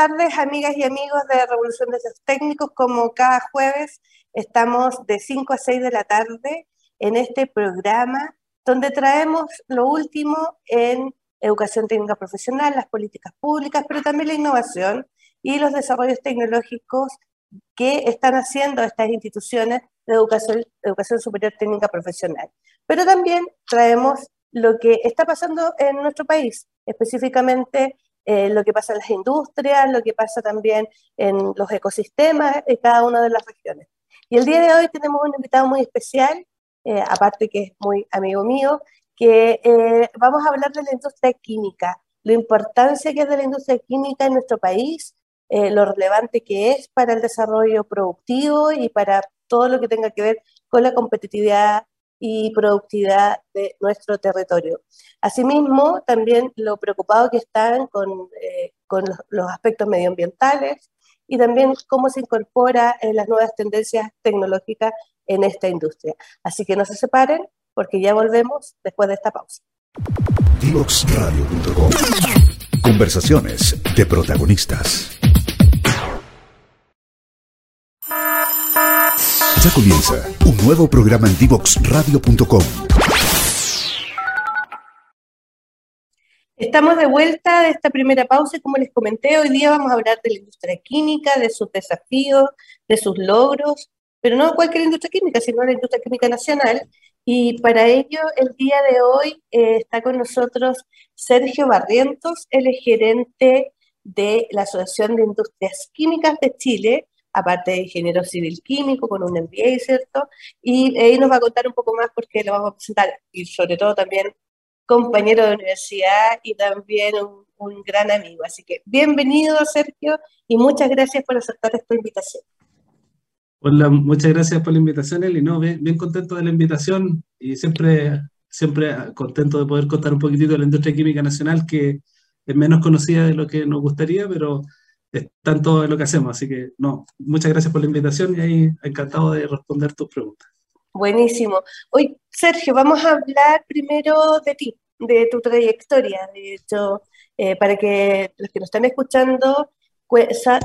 Tardes, amigas y amigos de Revolución de los Técnicos. Como cada jueves, estamos de 5 a 6 de la tarde en este programa donde traemos lo último en educación técnica profesional, las políticas públicas, pero también la innovación y los desarrollos tecnológicos que están haciendo estas instituciones de educación, educación superior técnica profesional. Pero también traemos lo que está pasando en nuestro país, específicamente eh, lo que pasa en las industrias, lo que pasa también en los ecosistemas de cada una de las regiones. Y el día de hoy tenemos un invitado muy especial, eh, aparte que es muy amigo mío, que eh, vamos a hablar de la industria química, la importancia que es de la industria química en nuestro país, lo relevante que es para el desarrollo productivo y para todo lo que tenga que ver con la competitividad y productividad de nuestro territorio. Asimismo, también lo preocupado que están con, eh, con los, aspectos medioambientales y también cómo se incorpora en las nuevas tendencias tecnológicas en esta industria. Así que no se separen porque ya volvemos después de esta pausa. Conversaciones de protagonistas. Ya comienza un nuevo programa en Divoxradio.com. Estamos de vuelta de esta primera pausa y como les comenté, hoy día vamos a hablar de la industria química, de sus desafíos, de sus logros, pero no cualquier industria química, sino la industria química nacional. Y para ello, el día de hoy eh, está con nosotros Sergio Barrientos, el gerente de la Asociación de Industrias Químicas de Chile, aparte de ingeniero civil químico con un MBA, ¿cierto? Y ahí nos va a contar un poco más porque lo vamos a presentar y sobre todo también compañero de universidad y también un, gran amigo. Así que bienvenido, Sergio, y muchas gracias por aceptar esta invitación. Hola, muchas gracias por la invitación, Eli. No, bien, bien contento de la invitación y siempre, siempre contento de poder contar un poquitito de la industria química nacional, que es menos conocida de lo que nos gustaría, pero es tanto lo que hacemos. Así que, no, muchas gracias por la invitación y ahí encantado de responder tus preguntas. Buenísimo. Hoy, Sergio, vamos a hablar primero de ti, de tu trayectoria. De hecho, eh, para que los que nos están escuchando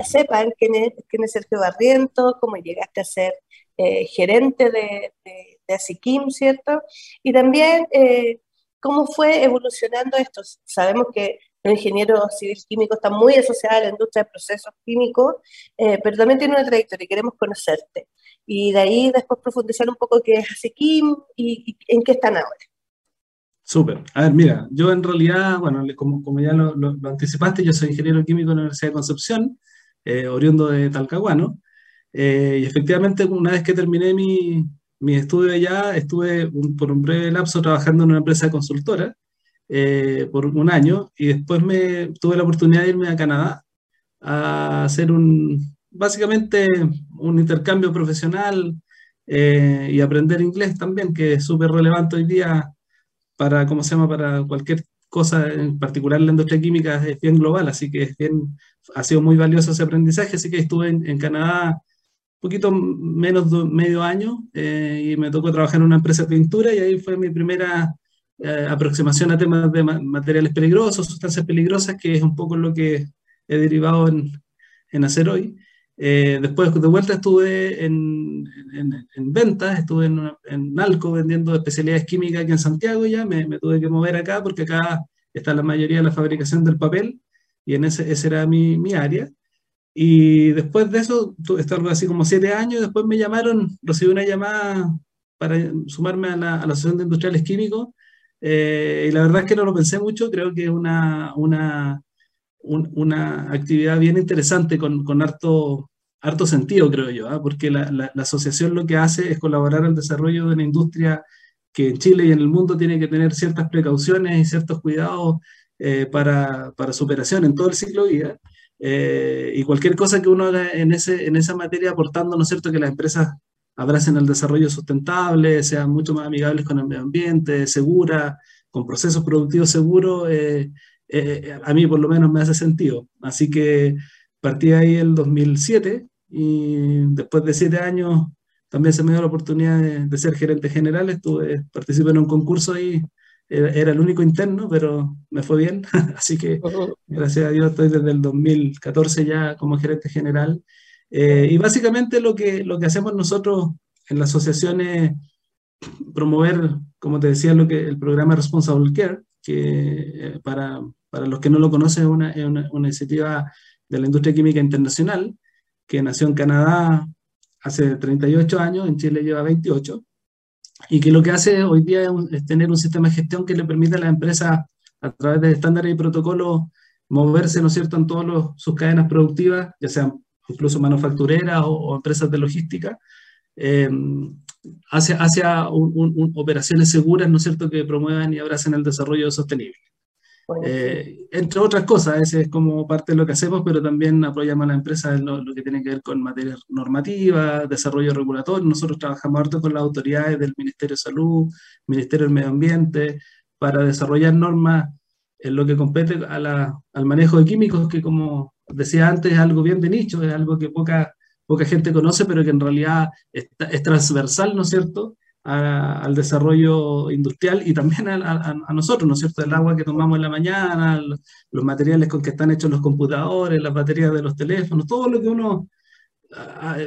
sepan quién es, quién es Sergio Barriento, cómo llegaste a ser eh, gerente de, de, de, ¿cierto? Y también eh, cómo fue evolucionando esto. Sabemos que el ingeniero civil químico está muy asociado a la industria de procesos químicos, eh, pero también tiene una trayectoria y queremos conocerte. Y de ahí después profundizar un poco qué es ASEQUIM y, en qué están ahora. Súper. A ver, mira, yo en realidad, bueno, como, como ya lo, anticipaste, yo soy ingeniero químico en la Universidad de Concepción, eh, oriundo de Talcahuano, eh, y efectivamente una vez que terminé mi, mi estudio allá, estuve por un breve lapso trabajando en una empresa consultora, eh, por un año y después me tuve la oportunidad de irme a Canadá a hacer un, básicamente un intercambio profesional eh, y aprender inglés también, que es súper relevante hoy día para, ¿cómo se llama?, para cualquier cosa, en particular la industria química es bien global, así que es bien, ha sido muy valioso ese aprendizaje, así que estuve en, Canadá un poquito menos de medio año eh, y me tocó trabajar en una empresa de pintura y ahí fue mi primera eh, aproximación a temas de materiales peligrosos, sustancias peligrosas, que es un poco lo que he derivado en, en hacer hoy. Eh, después de vuelta estuve en, en, ventas, estuve en, en Nalco vendiendo especialidades químicas aquí en Santiago ya, me, me, tuve que mover acá porque acá está la mayoría de la fabricación del papel y en ese, ese era mi, mi área. Y después de eso, estuve así como siete años, después me llamaron, recibí una llamada para sumarme a la, a la Asociación de Industriales Químicos eh, y la verdad es que no lo pensé mucho, creo que es una, una, una actividad bien interesante con, con harto, harto sentido, creo yo, ¿ah? porque la, la, asociación lo que hace es colaborar al desarrollo de una industria que en Chile y en el mundo tiene que tener ciertas precauciones y ciertos cuidados eh, para, para, su operación en todo el ciclo de vida. Eh, y cualquier cosa que uno haga en, ese, en esa materia aportando, ¿no es cierto?, que las empresas abracen el desarrollo sustentable, sean mucho más amigables con el medio ambiente, segura, con procesos productivos seguros, eh, eh, a mí por lo menos me hace sentido. Así que partí ahí el 2007 y después de siete años también se me dio la oportunidad de, ser gerente general, estuve, participé en un concurso ahí era el único interno, pero me fue bien, así que gracias a Dios estoy desde el 2014 ya como gerente general. Eh, y básicamente lo que, lo que hacemos nosotros en la asociación es promover, como te decía, lo que, el programa Responsible Care, que eh, para, para, los que no lo conocen es una, una, una iniciativa de la industria química internacional, que nació en Canadá hace 38 años, en Chile lleva 28, y que lo que hace hoy día es, tener un sistema de gestión que le permite a las empresas, a través de estándares y protocolos, moverse, ¿no es cierto?, en todas sus cadenas productivas, ya sean incluso manufactureras o, empresas de logística, eh, hacia, hacia operaciones seguras, ¿no es cierto?, que promuevan y abracen el desarrollo sostenible. Eh, entre otras cosas, ese es como parte de lo que hacemos, pero también apoyamos a la empresa en lo, que tiene que ver con materia normativa, desarrollo regulatorio. Nosotros trabajamos harto con las autoridades del Ministerio de Salud, Ministerio del Medio Ambiente, para desarrollar normas en lo que compete a la, al manejo de químicos, que como decía antes, es algo bien de nicho, es algo que poca, poca gente conoce, pero que en realidad es, es transversal, ¿no es cierto?, al desarrollo industrial y también a, nosotros, ¿no es cierto? El agua que tomamos en la mañana, los materiales con que están hechos los computadores, las baterías de los teléfonos, todo lo que uno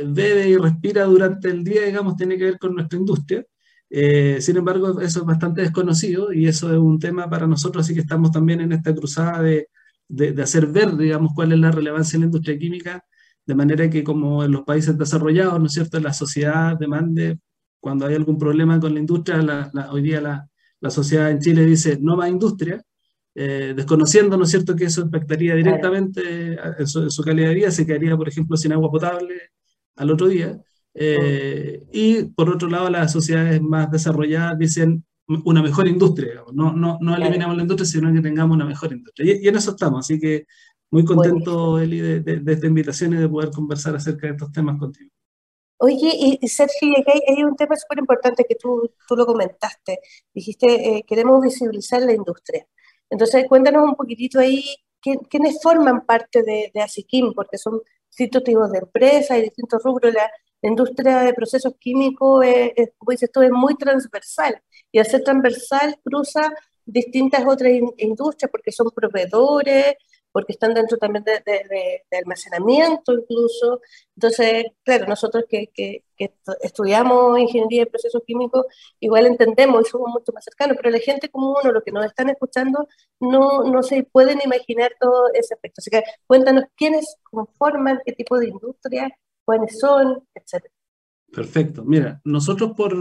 bebe y respira durante el día, digamos, tiene que ver con nuestra industria. Eh, sin embargo, eso es bastante desconocido y eso es un tema para nosotros, así que estamos también en esta cruzada de, de, de hacer ver, digamos, cuál es la relevancia en la industria química, de manera que como en los países desarrollados, ¿no es cierto?, la sociedad demande cuando hay algún problema con la industria, hoy día la, sociedad en Chile dice no más industria, eh, desconociendo, ¿no es cierto?, que eso impactaría directamente en su, calidad de vida, se quedaría, por ejemplo, sin agua potable al otro día. Eh, y por otro lado, las sociedades más desarrolladas dicen una mejor industria, no, no, no eliminamos la industria, sino que tengamos una mejor industria. Y, en eso estamos, así que muy contento, Eli, de, de esta invitación y de poder conversar acerca de estos temas contigo. Oye, y, Sergio, hay, un tema súper importante que tú, tú lo comentaste. Dijiste, eh, queremos visibilizar la industria. Entonces, cuéntanos un poquitito ahí, ¿quiénes forman parte de, de? Porque son distintos tipos de empresas y distintos rubros. La, industria de procesos químicos, es, como dices tú, es muy transversal. Y al ser transversal cruza distintas otras industrias porque son proveedores, porque están dentro también de, almacenamiento incluso. Entonces, claro, nosotros que, estudiamos ingeniería de procesos químicos, igual entendemos y somos mucho más cercanos, pero la gente como uno, los que nos están escuchando, no, no se pueden imaginar todo ese aspecto. Así que cuéntanos quiénes conforman, qué tipo de industria, cuáles son, etc. Perfecto. Mira, nosotros por,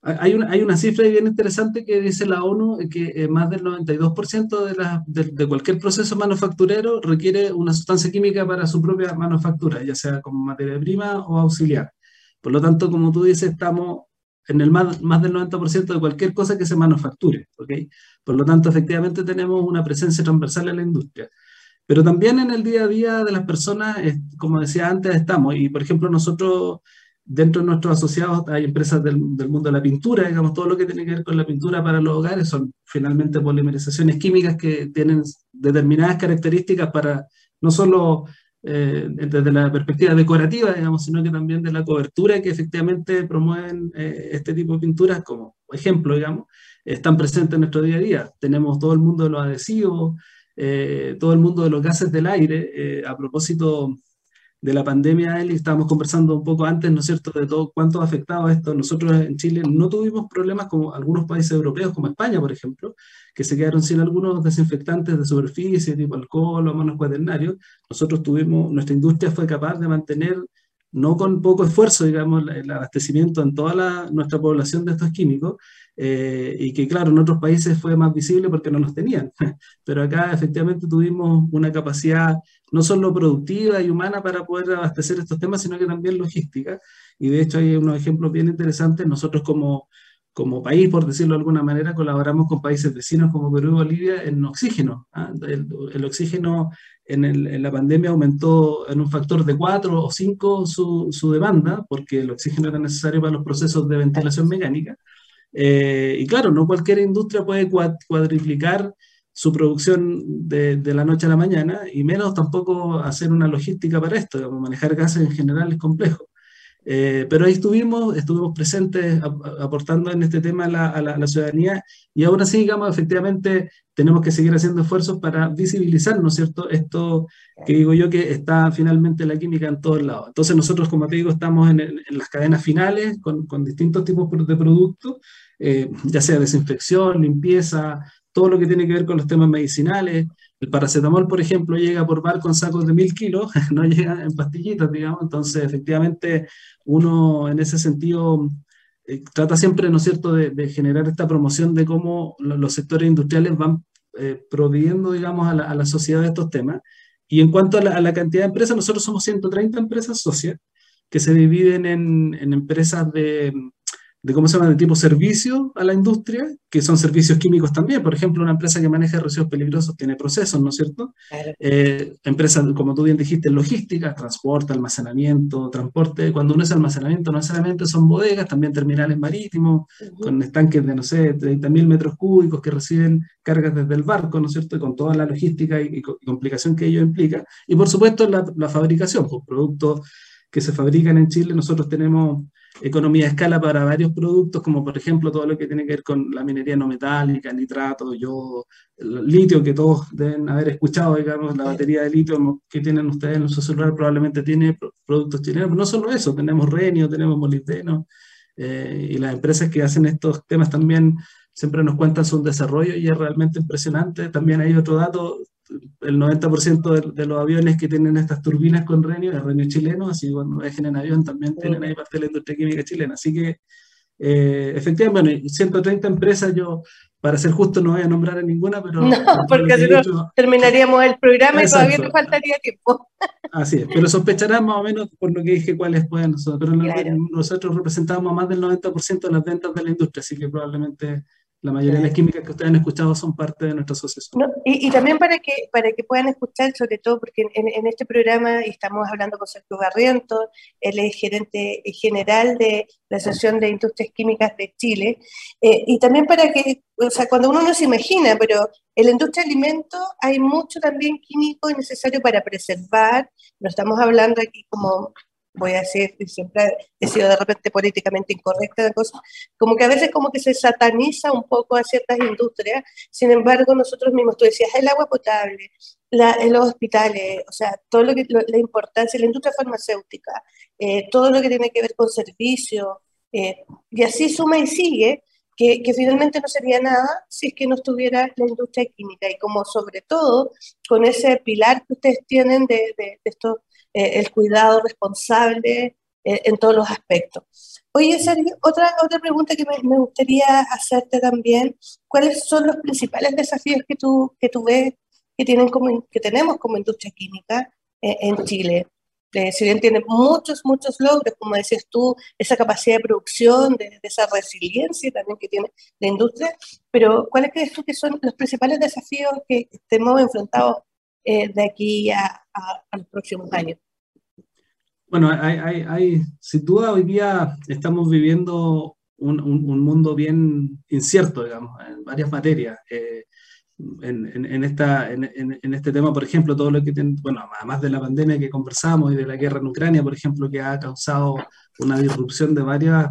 hay una, hay una cifra bien interesante que dice la ONU que eh, más del 92% de, la, de, cualquier proceso manufacturero requiere una sustancia química para su propia manufactura, ya sea como materia prima o auxiliar. Por lo tanto, como tú dices, estamos en el más, más del 90% de cualquier cosa que se manufacture. ¿okay? Por lo tanto, efectivamente tenemos una presencia transversal en la industria. Pero también en el día a día de las personas, como decía antes, estamos. Y por ejemplo, nosotros Dentro de nuestros asociados hay empresas del, mundo de la pintura, digamos, todo lo que tiene que ver con la pintura para los hogares son finalmente polimerizaciones químicas que tienen determinadas características para no solo eh, desde la perspectiva decorativa, digamos, sino que también de la cobertura que efectivamente promueven eh, este tipo de pinturas, como ejemplo, digamos, están presentes en nuestro día a día. Tenemos todo el mundo de los adhesivos, eh, todo el mundo de los gases del aire. a propósito, de la pandemia, Eli, estábamos conversando un poco antes, ¿no es cierto?, de todo cuánto ha afectado esto. Nosotros en Chile no tuvimos problemas como algunos países europeos, como España, por ejemplo, que se quedaron sin algunos desinfectantes de superficie, tipo alcohol o manos cuaternarios. Nosotros tuvimos, nuestra industria fue capaz de mantener, no con poco esfuerzo, digamos, el abastecimiento en toda nuestra población de estos químicos, eh, y que claro, en otros países fue más visible porque no los tenían, pero acá efectivamente tuvimos una capacidad no solo productiva y humana para poder abastecer estos temas, sino que también logística, y de hecho hay unos ejemplos bien interesantes, nosotros como, como país, por decirlo de alguna manera, colaboramos con países vecinos como Perú y Bolivia en oxígeno. ¿ah? El, oxígeno en, en, la pandemia aumentó en un factor de 4 o 5 su, demanda, porque el oxígeno era necesario para los procesos de ventilación mecánica. Eh, y claro, no cualquier industria puede cuadriplicar su producción de, de, la noche a la mañana y menos tampoco hacer una logística para esto, como manejar gases en general es complejo. Eh, pero ahí estuvimos, estuvimos presentes aportando en este tema a la, ciudadanía y ahora sí, digamos, efectivamente tenemos que seguir haciendo esfuerzos para visibilizar, ¿no es cierto?, esto que digo yo que está finalmente la química en todos lados. Entonces nosotros, como te digo, estamos en, las cadenas finales con, con, distintos tipos de productos, eh, ya sea desinfección, limpieza, todo lo que tiene que ver con los temas medicinales, el paracetamol, por ejemplo, llega por bar con sacos de mil kilos, no llega en pastillitas, digamos. Entonces, efectivamente, uno en ese sentido eh, trata siempre, ¿no es cierto?, de, generar esta promoción de cómo los sectores industriales van eh, proveyendo, digamos, a la, sociedad de estos temas. Y en cuanto a la, cantidad de empresas, nosotros somos 130 empresas socias que se dividen en empresas de de cómo se llama, de tipo servicio a la industria, que son servicios químicos también. Por ejemplo, una empresa que maneja residuos peligrosos tiene procesos, ¿no es cierto? Eh, empresas, como tú bien dijiste, logística, transporte, almacenamiento, transporte. Cuando uno es almacenamiento, no necesariamente son bodegas, también terminales marítimos, con estanques de, no sé, 30.000 metros cúbicos que reciben cargas desde el barco, ¿no es cierto? Y con toda la logística y, complicación que ello implica. Y por supuesto, la, la fabricación, pues productos que se fabrican en Chile, nosotros tenemos economía de escala para varios productos, como por ejemplo todo lo que tiene que ver con la minería no metálica, nitrato, yodo, litio, que todos deben haber escuchado, digamos, la batería de litio que tienen ustedes en su celular probablemente tiene productos chilenos, pero no solo eso, tenemos renio, tenemos molibdeno, eh, y las empresas que hacen estos temas también siempre nos cuentan su desarrollo y es realmente impresionante. También hay otro dato, el 90% de, los aviones que tienen estas turbinas con renio es renio chileno, así cuando viajen en avión también tienen ahí parte de la industria química chilena. Así que, eh, efectivamente, bueno, 130 empresas, yo, para ser justo, no voy a nombrar a ninguna, pero... No, porque si no, terminaríamos el programa y todavía nos faltaría tiempo. Así es, pero sospecharán más o menos por lo que dije cuáles pueden ser. Pero nosotros representamos más del 90% de las ventas de la industria, así que probablemente la mayoría de las químicas que ustedes han escuchado son parte de nuestra asociación. y, también para que, para que puedan escuchar, sobre todo porque en, este programa estamos hablando con Sergio Barriento, él es gerente general de la Asociación de Industrias Químicas de Chile, eh, y también para que, o sea, cuando uno no se imagina, pero en la industria de alimentos hay mucho también químico necesario para preservar, no estamos hablando aquí como voy a decir, siempre he sido de repente políticamente incorrecta cosas, como que a veces como que se sataniza un poco a ciertas industrias, sin embargo nosotros mismos, tú decías, el agua potable, la, los hospitales, o sea, todo lo que, la importancia, la industria farmacéutica, eh, todo lo que tiene que ver con servicios, eh, y así suma y sigue, que, que, finalmente no sería nada si es que no estuviera la industria química. Y como sobre todo con ese pilar que ustedes tienen de, de, de estos eh, el cuidado responsable eh, en todos los aspectos. Oye, Sergio, otra, otra pregunta que me, gustaría hacerte también, ¿cuáles son los principales desafíos que tú, que tú ves que, tienen como, que tenemos como industria química eh, en Chile? si bien tiene muchos, muchos logros, como decías tú, esa capacidad de producción, de, esa resiliencia también que tiene la industria, pero ¿cuáles crees tú que son los principales desafíos que estemos enfrentados de aquí a, a, los próximos años? Bueno, sin duda hoy día estamos viviendo un, un, mundo bien incierto, digamos, en varias materias. Eh, en, esta, en, este tema, por ejemplo, todo lo que, tiene, bueno, además de la pandemia que conversamos y de la guerra en Ucrania, por ejemplo, que ha causado una disrupción de varias,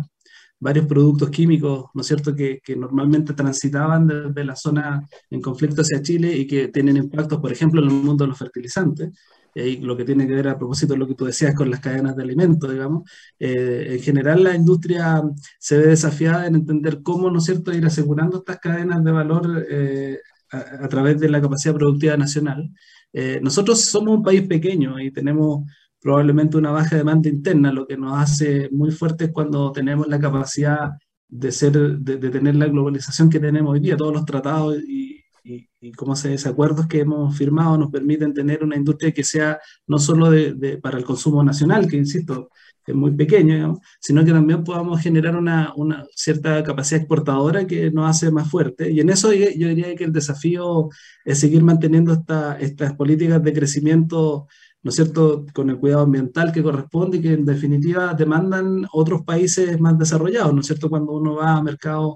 varios productos químicos, ¿no es cierto?, que, normalmente transitaban desde la zona en conflicto hacia Chile y que tienen impactos, por ejemplo, en el mundo de los fertilizantes y lo que tiene que ver a propósito de lo que tú decías con las cadenas de alimentos, digamos, eh, en general la industria se ve desafiada en entender cómo, ¿no es cierto?, ir asegurando estas cadenas de valor eh, a, través de la capacidad productiva nacional. Eh, nosotros somos un país pequeño y tenemos probablemente una baja demanda interna, lo que nos hace muy fuertes cuando tenemos la capacidad de, ser, de, de tener la globalización que tenemos hoy día, todos los tratados y, y, y cómo se acuerdos que hemos firmado nos permiten tener una industria que sea no solo de, para el consumo nacional, que insisto, es muy pequeño, sino que también podamos generar una, una, cierta capacidad exportadora que nos hace más fuerte. Y en eso yo, diría que el desafío es seguir manteniendo esta, estas políticas de crecimiento, ¿no es cierto?, con el cuidado ambiental que corresponde y que en definitiva demandan otros países más desarrollados, ¿no es cierto?, cuando uno va a mercados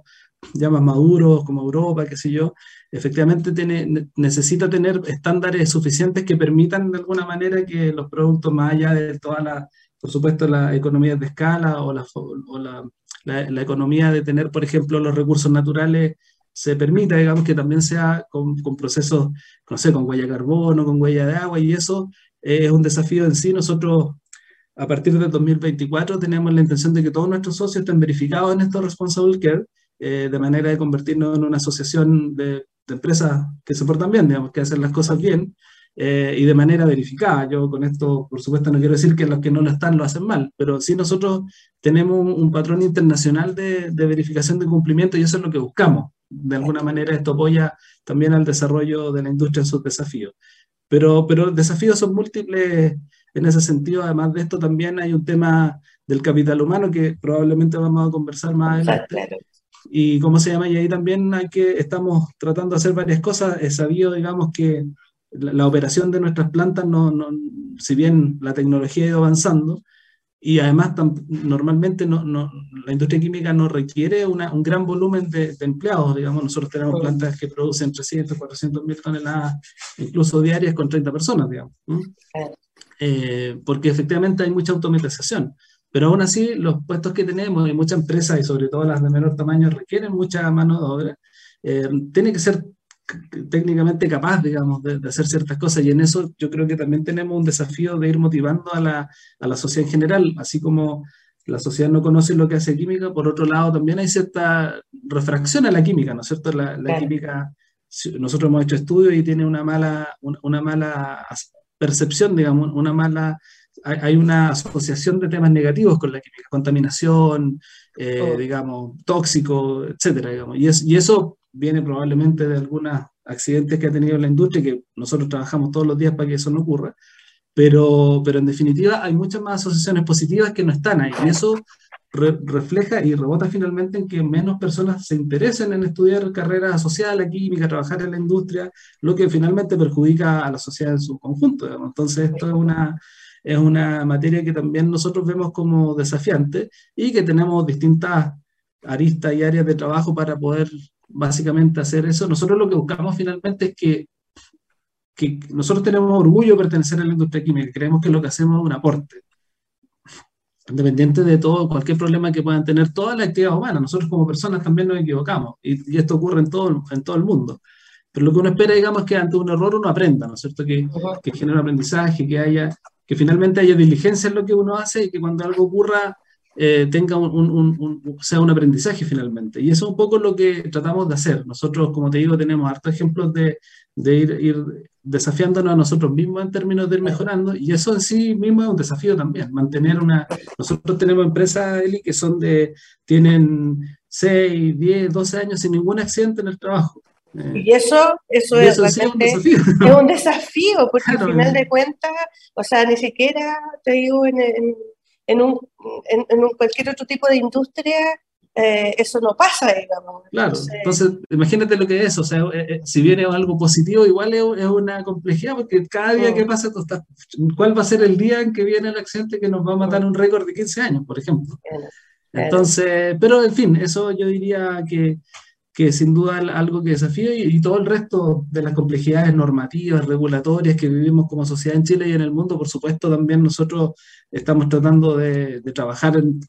ya más maduros como Europa, qué sé yo, efectivamente tiene, necesita tener estándares suficientes que permitan de alguna manera que los productos, más allá de todas las por supuesto, la economía de escala o, la, o la, la, economía de tener, por ejemplo, los recursos naturales se permita, digamos, que también sea con, con, procesos, no sé, con huella de carbono, con huella de agua, y eso es un desafío en sí. Nosotros, a partir de 2024, tenemos la intención de que todos nuestros socios estén verificados en esto Responsible Care, eh, de manera de convertirnos en una asociación de, de, empresas que se portan bien, digamos, que hacen las cosas bien, eh, y de manera verificada. Yo con esto, por supuesto, no quiero decir que los que no lo están lo hacen mal, pero sí nosotros tenemos un, patrón internacional de, de, verificación de cumplimiento y eso es lo que buscamos. De alguna manera esto apoya también al desarrollo de la industria en sus desafíos. Pero, pero desafíos son múltiples en ese sentido. Además de esto también hay un tema del capital humano que probablemente vamos a conversar más adelante. Y cómo se llama, y ahí también hay que, estamos tratando de hacer varias cosas. He sabido, digamos, que la, operación de nuestras plantas, no, no, si bien la tecnología ha ido avanzando, y además normalmente no, no, la industria química no requiere una, un gran volumen de, empleados, digamos, nosotros tenemos plantas que producen 300, 400 mil toneladas, incluso diarias con 30 personas, digamos, eh, porque efectivamente hay mucha automatización. Pero aún así, los puestos que tenemos y muchas empresas, y sobre todo las de menor tamaño, requieren mucha mano de obra. Eh, tiene que ser técnicamente capaz, digamos, de, hacer ciertas cosas. Y en eso yo creo que también tenemos un desafío de ir motivando a la, a la sociedad en general, así como la sociedad no conoce lo que hace química, por otro lado también hay cierta refracción a la química, ¿no es cierto? La, la química, nosotros hemos hecho estudios y tiene una mala, una, mala percepción, digamos, una mala, hay, una asociación de temas negativos con la química, contaminación, eh, digamos, tóxico, etcétera, digamos. Y, es, y eso viene probablemente de algunos accidentes que ha tenido la industria, que nosotros trabajamos todos los días para que eso no ocurra, pero, pero en definitiva hay muchas más asociaciones positivas que no están ahí, y eso refleja y rebota finalmente en que menos personas se interesen en estudiar carreras asociadas a la química, trabajar en la industria, lo que finalmente perjudica a la sociedad en su conjunto. Entonces, esto es una, es una materia que también nosotros vemos como desafiante y que tenemos distintas aristas y áreas de trabajo para poder básicamente hacer eso. Nosotros lo que buscamos finalmente es que, que nosotros tenemos orgullo de pertenecer a la industria química, creemos que lo que hacemos es un aporte, independiente de todo, cualquier problema que puedan tener todas las actividades humanas. Nosotros como personas también nos equivocamos y, y, esto ocurre en todo, en todo el mundo. Pero lo que uno espera, digamos, es que ante un error uno aprenda, ¿no es cierto? Que, que genere aprendizaje, que haya, que finalmente haya diligencia en lo que uno hace y que cuando algo ocurra eh, tenga un, sea un aprendizaje finalmente. Y eso es un poco lo que tratamos de hacer. Nosotros, como te digo, tenemos hartos ejemplos de, de ir, ir, desafiándonos a nosotros mismos en términos de ir mejorando, y eso en sí mismo es un desafío también, mantener una... Nosotros tenemos empresas, Eli, que son de... tienen 6, 10, 12 años sin ningún accidente en el trabajo. Eh, y eso, eso, es, un desafío. es un desafío, porque al final de cuentas, o sea, ni siquiera, te digo, en, en en, un, en, un cualquier otro tipo de industria eh, eso no pasa, digamos. Claro, entonces, imagínate lo que es, o sea, eh, eh, si viene algo positivo, igual es, es, una complejidad, porque cada día que pasa, ¿cuál va a ser el día en que viene el accidente que nos va a matar un récord de 15 años, por ejemplo? Entonces, pero en fin, eso yo diría que que sin duda algo que desafía y, todo el resto de las complejidades normativas, regulatorias que vivimos como sociedad en Chile y en el mundo, por supuesto, también nosotros estamos tratando de, trabajar en,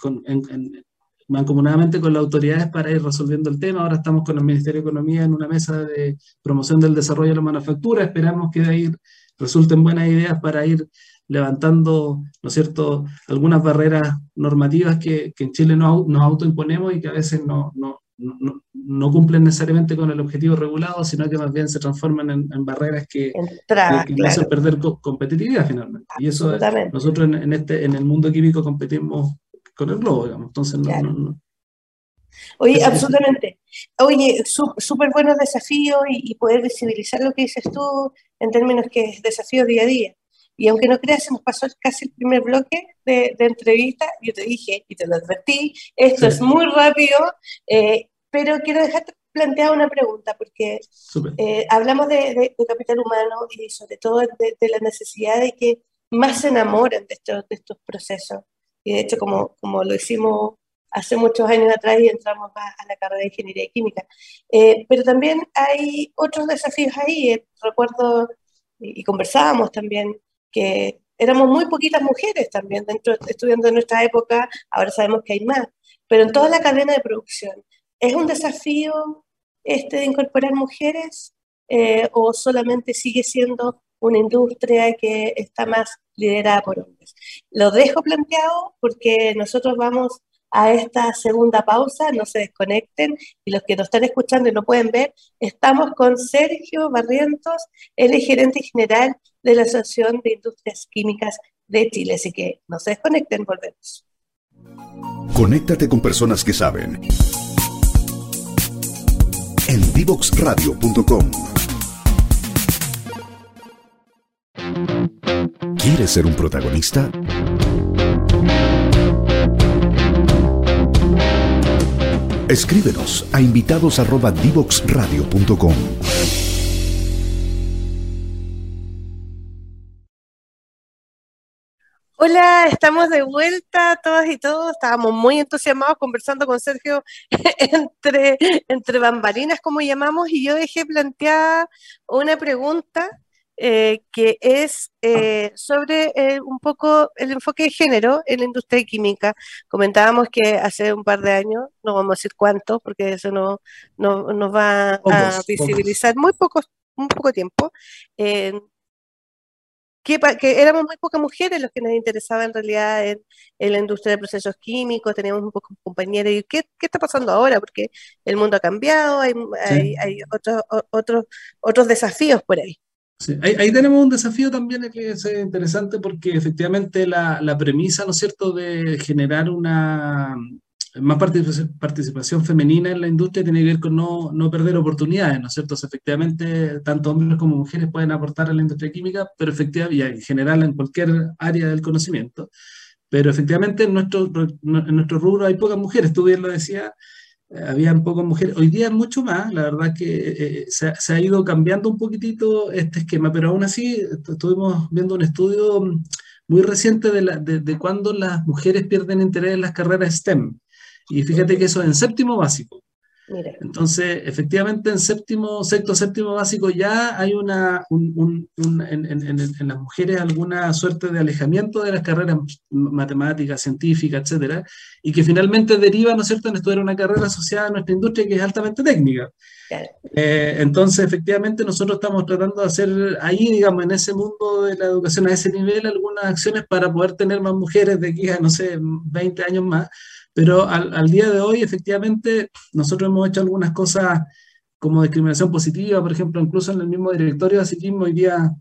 mancomunadamente con las autoridades para ir resolviendo el tema. Ahora estamos con el Ministerio de Economía en una mesa de promoción del desarrollo de la manufactura. Esperamos que de ahí resulten buenas ideas para ir levantando, ¿no es cierto?, algunas barreras normativas que, en Chile no, nos autoimponemos y que a veces no, no, no, no, cumplen necesariamente con el objetivo regulado, sino que más bien se transforman en, barreras que, que, hacen perder competitividad finalmente. Y eso nosotros en, este, en el mundo químico competimos con el globo, digamos. Entonces, no, Oye, absolutamente. Oye, súper buenos desafíos y, y, poder visibilizar lo que dices tú en términos que es desafío día a día. Y aunque no creas, se nos pasó casi el primer bloque de, entrevista. Yo te dije y te lo advertí, esto es muy rápido, eh, pero quiero dejarte plantear una pregunta, porque eh, hablamos de, capital humano y sobre todo de, la necesidad de que más se enamoren de estos, de estos procesos. Y de hecho, como, como lo hicimos hace muchos años atrás y entramos a, la carrera de ingeniería química. Eh, pero también hay otros desafíos ahí. recuerdo, y, y conversábamos también, que éramos muy poquitas mujeres también dentro, estudiando en nuestra época, ahora sabemos que hay más, pero en toda la cadena de producción. ¿Es un desafío este de incorporar mujeres eh, o solamente sigue siendo una industria que está más liderada por hombres? Lo dejo planteado porque nosotros vamos a esta segunda pausa, no se desconecten y los que nos están escuchando y no pueden ver, estamos con Sergio Barrientos, el gerente general de la Asociación de Industrias Químicas de Chile, así que no se desconecten, volvemos. Conéctate con personas que saben. En divoxradio.com. ¿Quieres ser un protagonista? Escríbenos a invitados@divoxradio.com. Hola, estamos de vuelta todas y todos. Estábamos muy entusiasmados conversando con Sergio entre, entre bambalinas, como llamamos, y yo dejé planteada una pregunta eh, que es eh, sobre eh, un poco el enfoque de género en la industria química. Comentábamos que hace un par de años, no vamos a decir cuánto, porque eso no, no nos va a visibilizar muy poco, muy poco tiempo, que, que, éramos muy pocas mujeres los que nos interesaba en realidad en, la industria de procesos químicos, teníamos un poco compañeros. ¿Y qué, qué, está pasando ahora? Porque el mundo ha cambiado, hay, hay, hay otros, otros, otros desafíos por ahí. Sí, ahí, tenemos un desafío también que es interesante porque efectivamente la, la premisa, ¿no es cierto?, de generar una más participación femenina en la industria tiene que ver con no, no perder oportunidades, ¿no es cierto? efectivamente, tanto hombres como mujeres pueden aportar a la industria química, pero efectivamente, y en general en cualquier área del conocimiento, pero efectivamente en nuestro, en nuestro rubro hay pocas mujeres, tú bien lo decías, habían pocas mujeres. Hoy día mucho más, la verdad que eh, se, se, ha ido cambiando un poquitito este esquema, pero aún así estuvimos viendo un estudio muy reciente de, la, de, de cuando las mujeres pierden interés en las carreras STEM. Y fíjate que eso en séptimo básico. Entonces, efectivamente, en séptimo, sexto, séptimo básico ya hay una, un, un, en, en, en, las mujeres alguna suerte de alejamiento de las carreras matemáticas, científicas, etcétera, y que finalmente deriva, ¿no es cierto?, en estudiar una carrera asociada a nuestra industria que es altamente técnica. Eh, entonces, efectivamente, nosotros estamos tratando de hacer ahí, digamos, en ese mundo de la educación a ese nivel, algunas acciones para poder tener más mujeres de aquí a, no sé, 20 años más pero al, día de hoy, efectivamente, nosotros hemos hecho algunas cosas como discriminación positiva, por ejemplo, incluso en el mismo directorio de psiquismo hoy día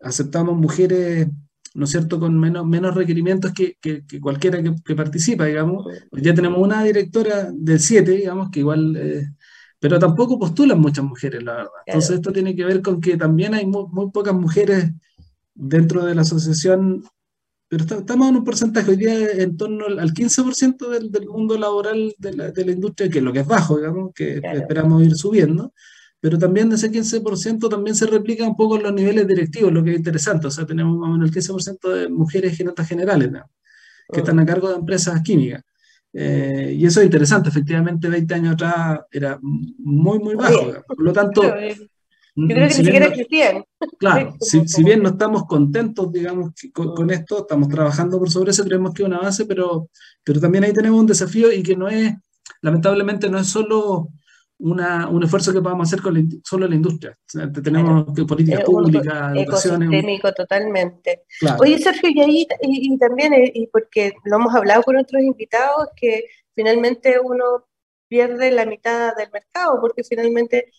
aceptamos mujeres, ¿no es cierto?, con menos, menos requerimientos que, que, cualquiera que, participa, digamos. Hoy día tenemos una directora del 7, digamos, que igual... Eh, pero tampoco postulan muchas mujeres, la verdad. Entonces esto tiene que ver con que también hay muy, muy pocas mujeres dentro de la asociación pero estamos en un porcentaje hoy día en torno al 15% del, del, mundo laboral de la, de la, industria, que es lo que es bajo, digamos, que esperamos ir subiendo, pero también de ese 15% también se replica un poco en los niveles directivos, lo que es interesante, o sea, tenemos más o menos el 15% de mujeres gerentes generales, que están a cargo de empresas químicas. Eh, y eso es interesante, efectivamente 20 años atrás era muy, muy bajo. Por lo tanto, yo creo que ni siquiera existían. Claro, si, si, bien no estamos contentos, digamos, con, esto, estamos trabajando por sobre eso, creemos que es una base, pero, pero también ahí tenemos un desafío y que no es, lamentablemente, no es solo una, un esfuerzo que podamos hacer con solo la industria. tenemos que políticas públicas, educación. totalmente. Oye, Sergio, y ahí y, también, eh, y porque lo hemos hablado con otros invitados, que finalmente uno pierde la mitad del mercado, porque finalmente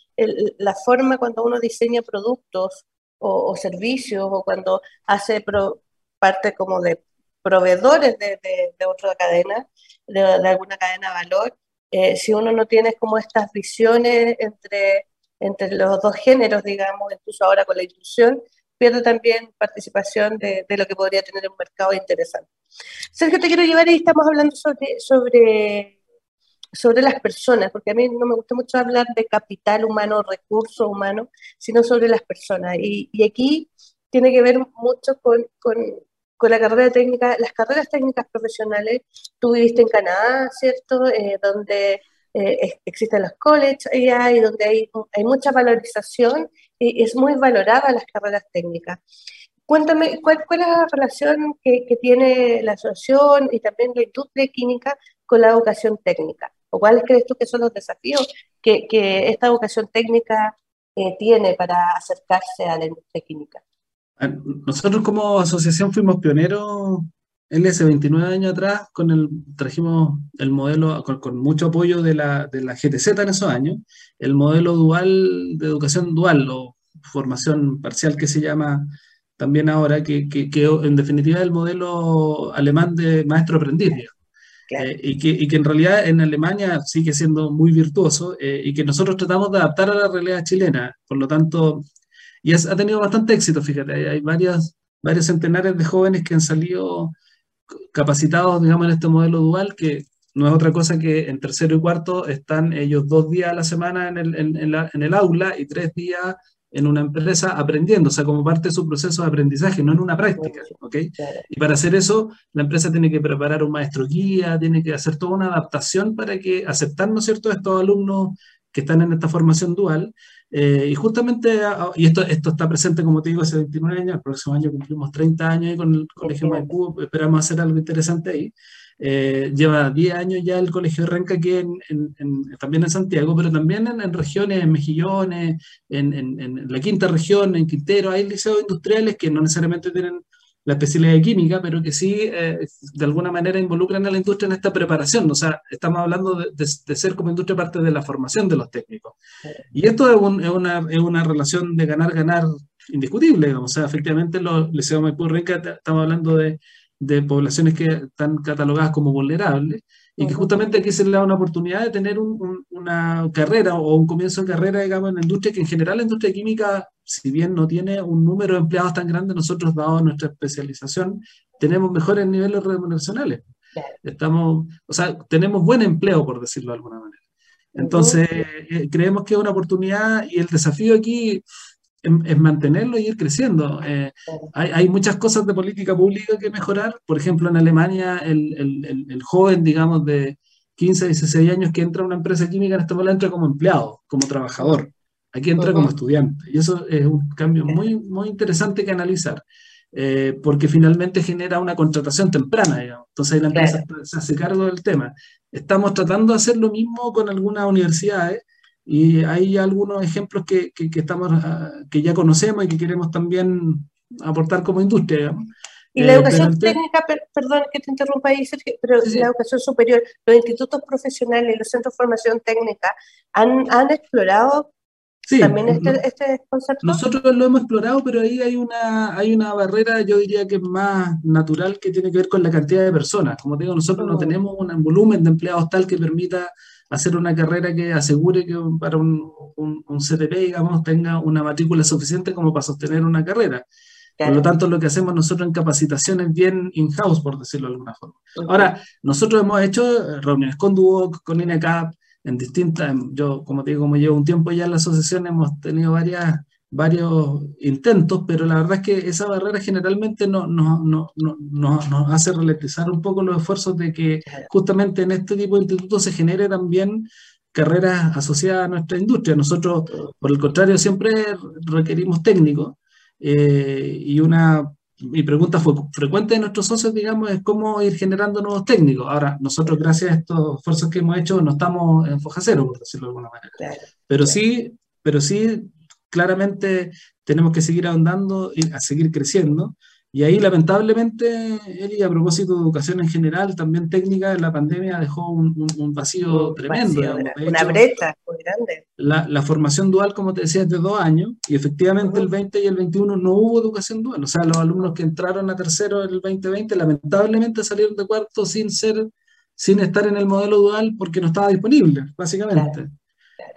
la forma cuando uno diseña productos o, servicios o cuando hace parte como de proveedores de, de, otra cadena, de, alguna cadena de valor, eh, si uno no tiene como estas visiones entre, entre los dos géneros, digamos, incluso ahora con la inclusión, pierde también participación de, de, lo que podría tener un mercado interesante. Sergio, te quiero llevar y estamos hablando sobre, sobre sobre las personas, porque a mí no me gusta mucho hablar de capital humano, recurso humano, sino sobre las personas. Y, y aquí tiene que ver mucho con, con, con, la carrera técnica, las carreras técnicas profesionales. Tú viviste en Canadá, ¿cierto? Eh, donde eh, existen los colleges allá y donde hay, hay mucha valorización y es muy valorada las carreras técnicas. Cuéntame, ¿cuál, es la relación que, tiene la asociación y también la industria química con la educación técnica? ¿O cuáles crees tú que son los desafíos que, esta educación técnica eh, tiene para acercarse a la industria química? Ah, nosotros como asociación fuimos pioneros en ese 29 años atrás, con el, trajimos el modelo, con, mucho apoyo de la, de la GTZ en esos años, el modelo dual de educación dual o formación parcial que se llama también ahora, que, que, en definitiva es el modelo alemán de maestro-aprendiz, eh, y, que, y, que, en realidad en Alemania sigue siendo muy virtuoso eh, y que nosotros tratamos de adaptar a la realidad chilena. Por lo tanto, y ha tenido bastante éxito, fíjate, hay, hay varias, varios centenares de jóvenes que han salido capacitados, digamos, en este modelo dual, que no es otra cosa que en tercero y cuarto están ellos dos días a la semana en el, en, en el aula y tres días en una empresa aprendiendo, o sea, como parte de su proceso de aprendizaje, no en una práctica, ¿ok? Y para hacer eso, la empresa tiene que preparar un maestro guía, tiene que hacer toda una adaptación para que aceptar, ¿no es cierto?, estos alumnos que están en esta formación dual. Eh, y justamente, ah, y esto, esto está presente, como te digo, hace 29 años, el próximo año cumplimos 30 años y con el Colegio Maipú, esperamos hacer algo interesante ahí. Eh, lleva 10 años ya el Colegio de Renca aquí en, también en Santiago, pero también en, regiones, en Mejillones, en, la quinta región, en Quintero, hay liceos industriales que no necesariamente tienen la especialidad de química, pero que sí eh, de alguna manera involucran a la industria en esta preparación. O sea, estamos hablando de, ser como industria parte de la formación de los técnicos. Y esto es, una, es una, relación de ganar-ganar indiscutible. O sea, efectivamente los liceos Maipú Renca estamos hablando de de poblaciones que están catalogadas como vulnerables y que justamente aquí se le da una oportunidad de tener una carrera o un comienzo de carrera, digamos, en la industria que en general la industria química, si bien no tiene un número de empleados tan grande, nosotros, dado nuestra especialización, tenemos mejores niveles remuneracionales. Estamos, o sea, tenemos buen empleo, por decirlo de alguna manera. Entonces, eh, creemos que es una oportunidad y el desafío aquí es mantenerlo y ir creciendo. Eh, hay, hay, muchas cosas de política pública que mejorar. Por ejemplo, en Alemania, el, el, el, joven, digamos, de 15, 16 años que entra a una empresa química en este momento entra como empleado, como trabajador. Aquí entra como estudiante. Y eso es un cambio muy, muy interesante que analizar. Eh, porque finalmente genera una contratación temprana, digamos. Entonces ahí la empresa se hace cargo del tema. Estamos tratando de hacer lo mismo con algunas universidades y hay algunos ejemplos que, que, estamos, ah, que ya conocemos y que queremos también aportar como industria. Y la eh, educación técnica, perdón que te interrumpa ahí, Sergio, pero la educación superior, los institutos profesionales, los centros de formación técnica, ¿han, han explorado también este, este, concepto? Nosotros lo hemos explorado, pero ahí hay una, hay una barrera, yo diría que más natural, que tiene que ver con la cantidad de personas. Como digo, nosotros no oh. tenemos un volumen de empleados tal que permita hacer una carrera que asegure que para un, un, CTP, digamos, tenga una matrícula suficiente como para sostener una carrera. Por lo tanto, lo que hacemos nosotros en capacitación es bien in-house, por decirlo de alguna forma. Ahora, nosotros hemos hecho eh, reuniones con Duoc, con INECAP, en distintas, yo como te digo, como llevo un tiempo ya en la asociación, hemos tenido varias varios intentos, pero la verdad es que esa barrera generalmente no, no, no, nos hace ralentizar un poco los esfuerzos de que justamente en este tipo de institutos se genere también carreras asociadas a nuestra industria. Nosotros, por el contrario, siempre requerimos técnicos eh, y una mi pregunta fue frecuente de nuestros socios, digamos, es cómo ir generando nuevos técnicos. Ahora, nosotros, gracias a estos esfuerzos que hemos hecho, no estamos en foja cero, por decirlo de alguna manera. pero sí, pero sí claramente tenemos que seguir ahondando y a seguir creciendo. Y ahí, lamentablemente, y a propósito de educación en general, también técnica, la pandemia dejó un, vacío tremendo. una, brecha muy grande. La, la, formación dual, como te decía, es de dos años, y efectivamente el 20 y el 21 no hubo educación dual. O sea, los alumnos que entraron a tercero en el 2020, lamentablemente salieron de cuarto sin ser sin estar en el modelo dual porque no estaba disponible, básicamente.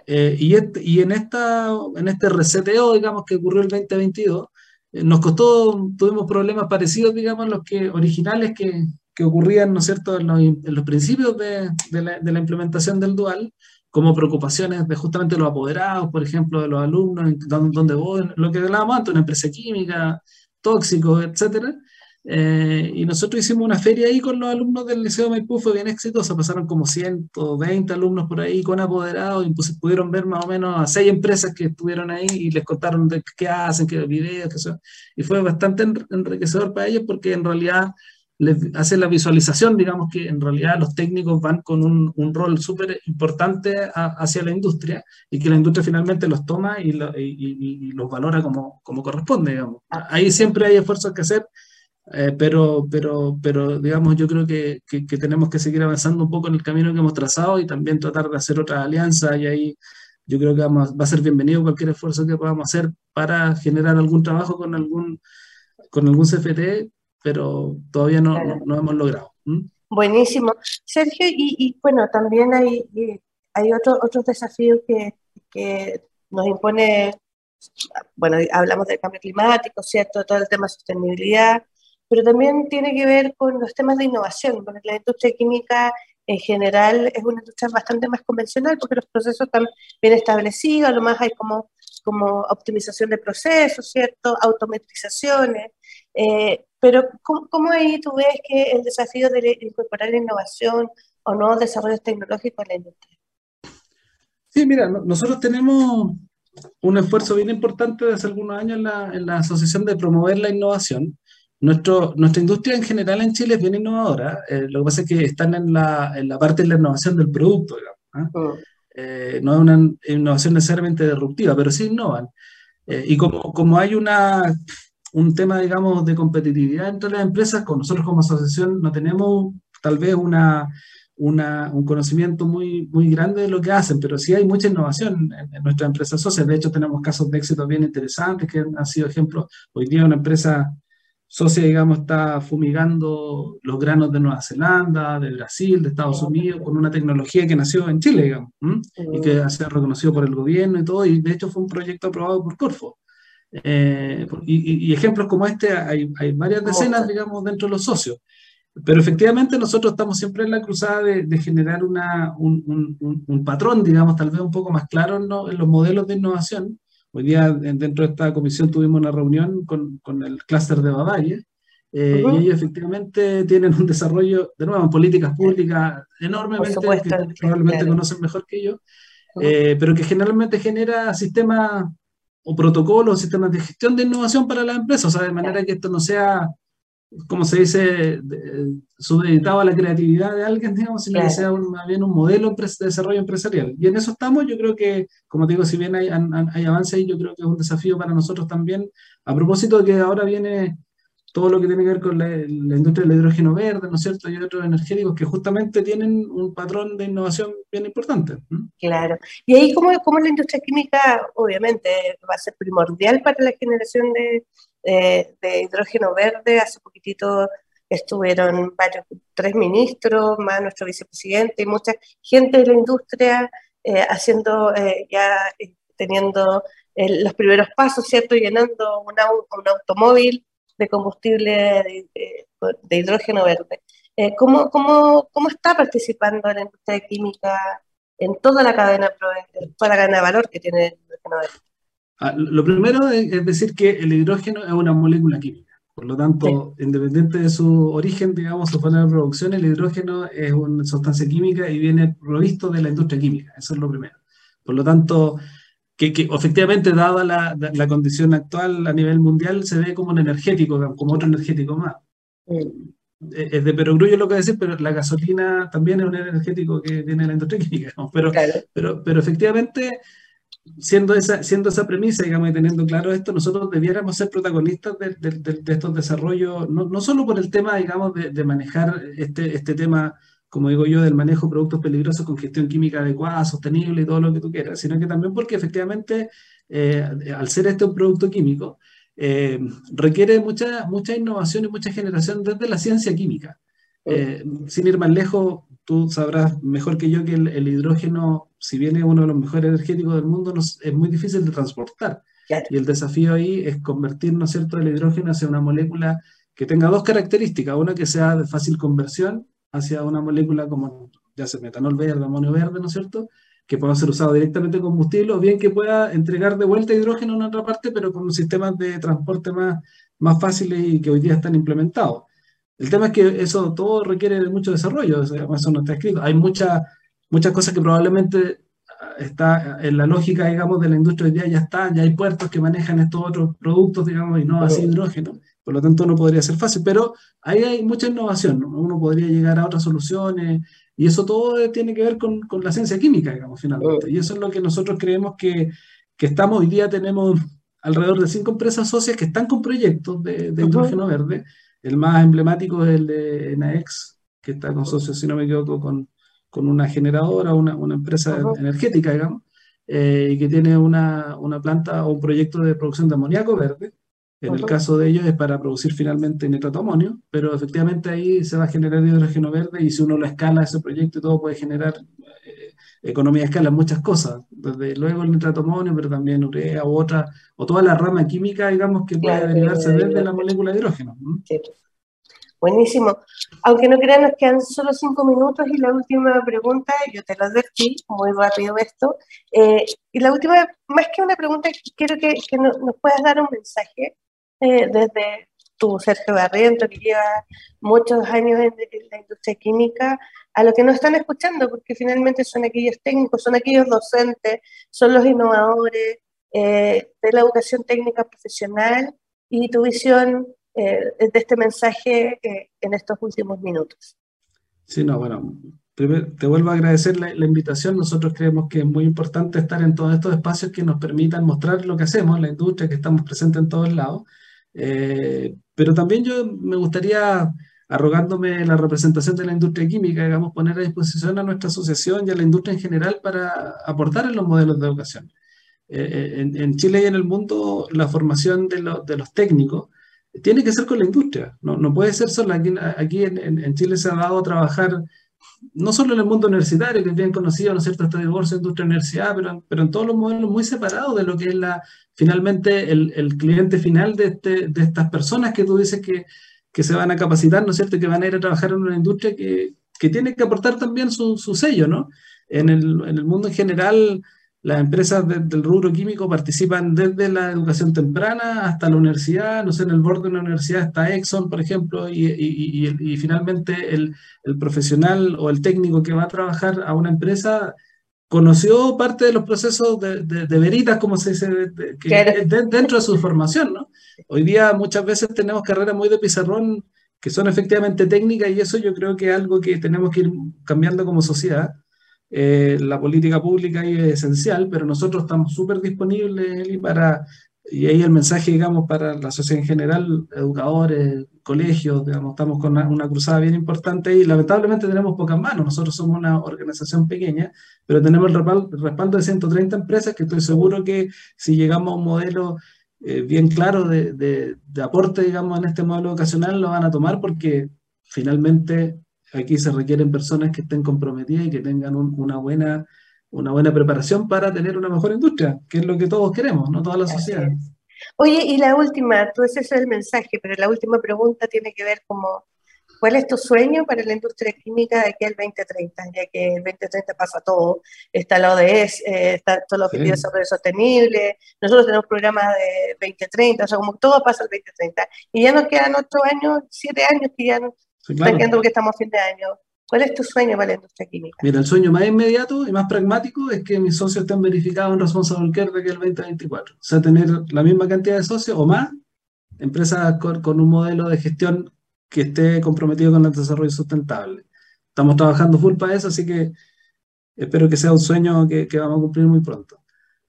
Eh, y, y en, esta, en este reseteo, digamos, que ocurrió el 2022, eh, nos costó, tuvimos problemas parecidos, digamos, los que originales que, que ocurrían, ¿no es cierto?, en los, en principios de, de, la, implementación del dual, como preocupaciones de justamente los apoderados, por ejemplo, de los alumnos, donde, donde voy, lo que hablábamos antes, una empresa química, tóxicos, etcétera, Eh, y nosotros hicimos una feria ahí con los alumnos del Liceo Maipú, fue bien exitosa, pasaron como 120 alumnos por ahí con apoderados, y pues pudieron ver más o menos a seis empresas que estuvieron ahí y les contaron de qué hacen, qué videos, qué son. Y fue bastante enriquecedor para ellos porque en realidad les hace la visualización, digamos que en realidad los técnicos van con un, un rol súper importante hacia la industria y que la industria finalmente los toma y, y, y, los valora como, como corresponde, digamos. Ah. Ahí siempre hay esfuerzos que hacer eh, pero, pero, pero, digamos, yo creo que, que, tenemos que seguir avanzando un poco en el camino que hemos trazado y también tratar de hacer otras alianzas y ahí yo creo que vamos, va a ser bienvenido cualquier esfuerzo que podamos hacer para generar algún trabajo con algún, con algún CFT, pero todavía no, no, hemos logrado. Buenísimo. Sergio, y, y, bueno, también hay, hay otro, otros desafíos que, que nos impone, bueno, hablamos del cambio climático, ¿cierto? Todo el tema de sostenibilidad, pero también tiene que ver con los temas de innovación, porque la industria química en general es una industria bastante más convencional porque los procesos están bien establecidos, a lo más hay como, como optimización de procesos, ¿cierto? Autometrizaciones. Eh, pero ¿cómo, ahí tú ves que el desafío de incorporar la innovación o nuevos desarrollos tecnológicos en la industria? Sí, mira, nosotros tenemos un esfuerzo bien importante desde algunos años en la, en la Asociación de promover la innovación nuestra industria en general en Chile es bien innovadora. Eh, lo que pasa es que están en la, en la parte de la innovación del producto, digamos. Mm. Eh, no es una innovación necesariamente disruptiva, pero sí innovan. Eh, y como, como hay una, un tema, digamos, de competitividad entre las empresas, con nosotros como asociación no tenemos tal vez una, una, un conocimiento muy, muy grande de lo que hacen, pero sí hay mucha innovación en, en nuestras empresas sociales. De hecho, tenemos casos de éxito bien interesantes que han sido ejemplos. Hoy día una empresa Socia, digamos, está fumigando los granos de Nueva Zelanda, de Brasil, de Estados Unidos, con una tecnología que nació en Chile, digamos, y que ha sido reconocido por el gobierno y todo, y de hecho fue un proyecto aprobado por Corfo. Eh, y, ejemplos como este hay, hay, varias decenas, digamos, dentro de los socios. Pero efectivamente nosotros estamos siempre en la cruzada de, de generar una, un, un, un, patrón, digamos, tal vez un poco más claro en los modelos de innovación, Hoy día dentro de esta comisión tuvimos una reunión con, con el clúster de Bavaria eh, y ellos efectivamente tienen un desarrollo, de nuevo, en políticas públicas enormemente, que probablemente conocen mejor que yo, eh, pero que generalmente genera sistemas o protocolos, sistemas de gestión de innovación para las empresas, o sea, de manera que esto no sea como se dice, subeditado a la creatividad de alguien, digamos, sino que sea más bien un modelo de desarrollo empresarial. Y en eso estamos, yo creo que, como te digo, si bien hay, hay avances yo creo que es un desafío para nosotros también, a propósito de que ahora viene todo lo que tiene que ver con la, industria del hidrógeno verde, ¿no es cierto? Y otros energéticos que justamente tienen un patrón de innovación bien importante. Claro. Y ahí, como, como la industria química, obviamente, va a ser primordial para la generación de, de, hidrógeno verde. Hace poquitito estuvieron varios, tres ministros, más nuestro vicepresidente y mucha gente de la industria eh, haciendo eh, ya, eh, teniendo los primeros pasos, ¿cierto? Llenando un, un automóvil de combustible de, hidrógeno verde. ¿cómo, cómo, cómo, está participando la industria química en toda la cadena, toda la cadena de valor que tiene el hidrógeno verde? Ah, lo primero es decir que el hidrógeno es una molécula química. Por lo tanto, independiente de su origen, digamos, su forma de producción, el hidrógeno es una sustancia química y viene provisto de la industria química. Eso es lo primero. Por lo tanto, que, efectivamente, dada la, la, condición actual a nivel mundial, se ve como un energético, como otro energético más. Es de perogrullo lo que decir, pero la gasolina también es un energético que viene de la industria química. Pero, pero, pero efectivamente siendo esa, siendo esa premisa, digamos, y teniendo claro esto, nosotros debiéramos ser protagonistas de, de, estos desarrollos, no, no, solo por el tema, digamos, de, manejar este, este tema, como digo yo, del manejo de productos peligrosos con gestión química adecuada, sostenible y todo lo que tú quieras, sino que también porque efectivamente, eh, al ser este un producto químico, eh, requiere mucha, mucha innovación y mucha generación desde la ciencia química. Eh, sin ir más lejos, tú sabrás mejor que yo que el, hidrógeno, si bien es uno de los mejores energéticos del mundo, es muy difícil de transportar. Y el desafío ahí es convertir, ¿no es cierto?, el hidrógeno hacia una molécula que tenga dos características. Una que sea de fácil conversión hacia una molécula como, ya sea metanol verde, amonio verde, ¿no es cierto?, que pueda ser usado directamente en combustible, o bien que pueda entregar de vuelta hidrógeno en otra parte, pero con un sistema de transporte más, más fáciles y que hoy día están implementados. El tema es que eso todo requiere de mucho desarrollo, eso no está escrito. Hay muchas muchas cosas que probablemente ah, está en la lógica, digamos, de la industria hoy día ya está, ya hay puertos que manejan estos otros productos, digamos, y no así hidrógeno. Por lo tanto, no podría ser fácil, pero ahí hay mucha innovación, uno podría llegar a otras soluciones, y eso todo tiene que ver con, con la ciencia química, digamos, finalmente. Y eso es lo que nosotros creemos que, que estamos, hoy día tenemos alrededor de cinco empresas socias que están con proyectos de, de hidrógeno verde. El más emblemático es el de NAEX, que está con socios, si no me equivoco, con, con una generadora, una, una empresa energética, digamos, eh, y que tiene una, una, planta o un proyecto de producción de amoníaco verde. En el caso de ellos es para producir finalmente nitrato amonio, pero efectivamente ahí se va a generar hidrógeno verde y si uno lo escala ese proyecto y todo puede generar eh, economía de escala en muchas cosas, desde luego el nitrato amonio, pero también urea u otra, o toda la rama química, digamos, que puede derivarse desde la molécula de hidrógeno. Sí. Buenísimo. Aunque no crean, nos quedan solo cinco minutos y la última pregunta, yo te lo advertí, muy rápido esto. Eh, y la última, más que una pregunta, quiero que, que nos puedas dar un mensaje eh, desde tu Sergio Barriento, que lleva muchos años en, la industria química, a lo que nos están escuchando, porque finalmente son aquellos técnicos, son aquellos docentes, son los innovadores eh, de la educación técnica profesional y tu visión eh, de este mensaje en estos últimos minutos. Sí, no, bueno, primero te vuelvo a agradecer la, la, invitación. Nosotros creemos que es muy importante estar en todos estos espacios que nos permitan mostrar lo que hacemos, la industria, que estamos presentes en todos lados. Eh, pero también yo me gustaría, arrogándome la representación de la industria química, digamos, poner a disposición a nuestra asociación y a la industria en general para aportar en los modelos de educación. Eh, en, en, Chile y en el mundo, la formación de, de, los técnicos tiene que ser con la industria, no, no puede ser solo aquí, en, Chile se ha dado a trabajar no solo en el mundo universitario, que es bien conocido, ¿no es cierto?, este divorcio industria-universidad, pero, pero en todos los modelos muy separados de lo que es la, finalmente el, cliente final de, este, de estas personas que tú dices que, que se van a capacitar, ¿no es cierto?, que van a ir a trabajar en una industria que, que tiene que aportar también su, sello, ¿no? En el mundo en general, las empresas del rubro químico participan desde la educación temprana hasta la universidad, no sé, en el borde de una universidad está Exxon, por ejemplo, y, y, y, finalmente el, el, profesional o el técnico que va a trabajar a una empresa conoció parte de los procesos de, de, veritas, como se dice, que dentro de su formación, ¿no? Hoy día muchas veces tenemos carreras muy de pizarrón que son efectivamente técnicas y eso yo creo que es algo que tenemos que ir cambiando como sociedad eh, la política pública es esencial, pero nosotros estamos súper disponibles y para, y ahí el mensaje, digamos, para la sociedad en general, educadores, colegios, digamos, estamos con una, cruzada bien importante y lamentablemente tenemos pocas manos. Nosotros somos una organización pequeña, pero tenemos el respaldo, de 130 empresas que estoy seguro que si llegamos a un modelo eh, bien claro de, de, de aporte, digamos, en este modelo educacional, lo van a tomar porque finalmente Aquí se requieren personas que estén comprometidas y que tengan una, buena, una buena preparación para tener una mejor industria, que es lo que todos queremos, no toda la sociedad. Oye, y la última, tú ese es el mensaje, pero la última pregunta tiene que ver como, ¿cuál es tu sueño para la industria química de aquí al 2030? Ya que el 2030 pasa todo, está la ODS, eh, está todo lo que sí. de desarrollo sostenible, nosotros tenemos programas de 2030, o sea, como todo pasa al 2030, y ya nos quedan ocho años, siete años que ya no, Sí, claro. que estamos a fin de año. ¿Cuál es tu sueño para la industria química? Mira, el sueño más inmediato y más pragmático es que mis socios estén verificados en Responsible Care de que el 2024. O sea, tener la misma cantidad de socios o más, empresas con, con un modelo de gestión que esté comprometido con el desarrollo sustentable. Estamos trabajando full para eso, así que espero que sea un sueño que, que vamos a cumplir muy pronto.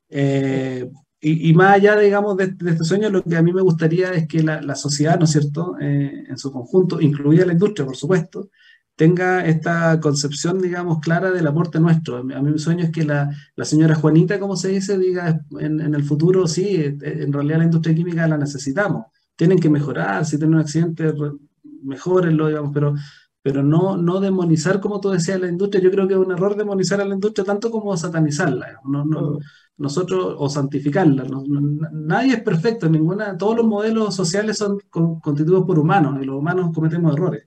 Eh, y, y, más allá, digamos, de, de, este sueño, lo que a mí me gustaría es que la, la sociedad, ¿no es cierto?, eh, en su conjunto, incluida la industria, por supuesto, tenga esta concepción, digamos, clara del aporte nuestro. A mí mi sueño es que la, la señora Juanita, como se dice, diga en, en, el futuro, sí, eh, en realidad la industria química la necesitamos. Tienen que mejorar, si tienen un accidente, mejorenlo, digamos, pero, pero no, no demonizar, como tú decías, la industria. Yo creo que es un error demonizar a la industria tanto como satanizarla. No, no, nosotros, o santificarla. Nadie es perfecto, ninguna, todos los modelos sociales son con, constituidos por humanos y los humanos cometemos errores.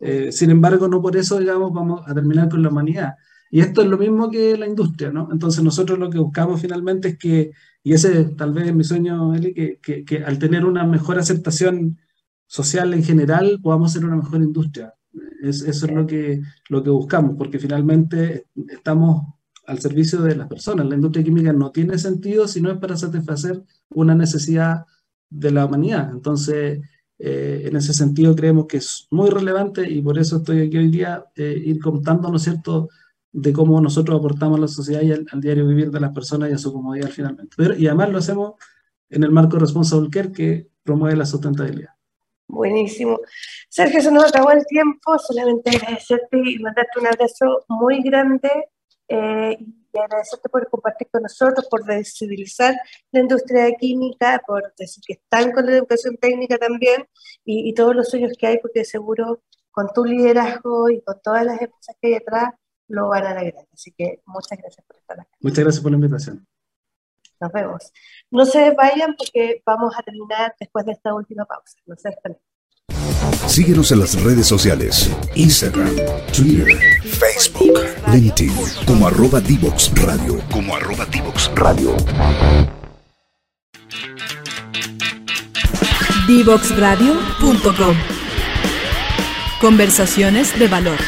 Eh, sin embargo, no por eso, digamos, vamos a terminar con la humanidad. Y esto es lo mismo que la industria, ¿no? Entonces nosotros lo que buscamos finalmente es que Y ese tal vez es mi sueño, Eli, que, que, que, al tener una mejor aceptación social en general podamos ser una mejor industria. Es, eso es lo que, lo que buscamos, porque finalmente estamos al servicio de las personas. La industria química no tiene sentido si no es para satisfacer una necesidad de la humanidad. Entonces, eh, en ese sentido creemos que es muy relevante y por eso estoy aquí hoy día, eh, ir contando, ¿no es cierto?, de cómo nosotros aportamos a la sociedad y al, diario vivir de las personas y a su comodidad finalmente. y además lo hacemos en el marco Responsible Care que promueve la sustentabilidad. Buenísimo. Sergio, se nos acabó el tiempo, solamente agradecerte y mandarte un abrazo muy grande eh, y agradecerte por compartir con nosotros, por visibilizar la industria química, por decir que están con la educación técnica también y, y todos los sueños que hay, porque seguro con tu liderazgo y con todas las empresas que hay detrás lo van a lograr. Así que muchas gracias por estar acá. Muchas gracias por la invitación. Nos vemos. No se vayan porque vamos a terminar después de esta última pausa. No se Síguenos en las redes sociales, Instagram, Twitter, Facebook, LinkedIn, como arroba Divox Radio, como arroba Divox Radio. Divoxradio.com Conversaciones de valor.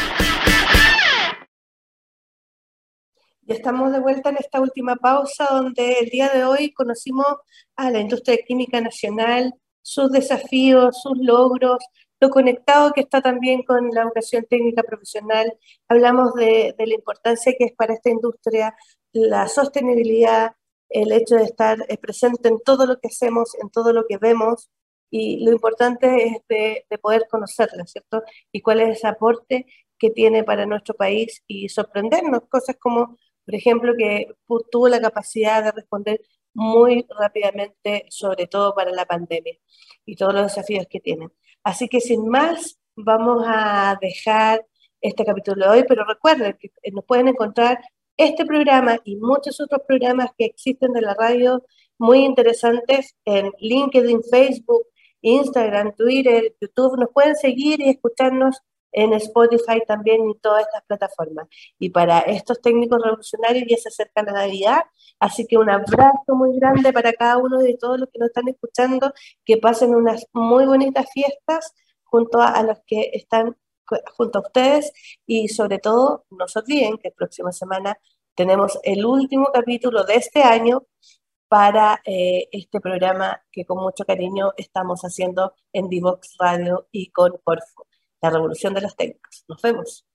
estamos de vuelta en esta última pausa donde el día de hoy conocimos a la industria química nacional, sus desafíos, sus logros, lo conectado que está también con la educación técnica profesional. Hablamos de, de la importancia que es para esta industria la sostenibilidad, el hecho de estar eh, presente en todo lo que hacemos, en todo lo que vemos, y lo importante es de, de, poder conocerla, ¿cierto? Y cuál es ese aporte que tiene para nuestro país y sorprendernos, cosas como por ejemplo, que tuvo la capacidad de responder muy rápidamente, sobre todo para la pandemia y todos los desafíos que tienen. Así que sin más, vamos a dejar este capítulo de hoy, pero recuerden que nos pueden encontrar este programa y muchos otros programas que existen de la radio muy interesantes en LinkedIn, Facebook, Instagram, Twitter, YouTube. Nos pueden seguir y escucharnos en Spotify también y todas estas plataformas. Y para estos técnicos revolucionarios ya se acerca la Navidad, así que un abrazo muy grande para cada uno de todos los que nos están escuchando, que pasen unas muy bonitas fiestas junto a, los que están junto a ustedes y sobre todo no se olviden que la próxima semana tenemos el último capítulo de este año para eh, este programa que con mucho cariño estamos haciendo en Divox Radio y con Corfo la revolución de las técnicas. Nos vemos.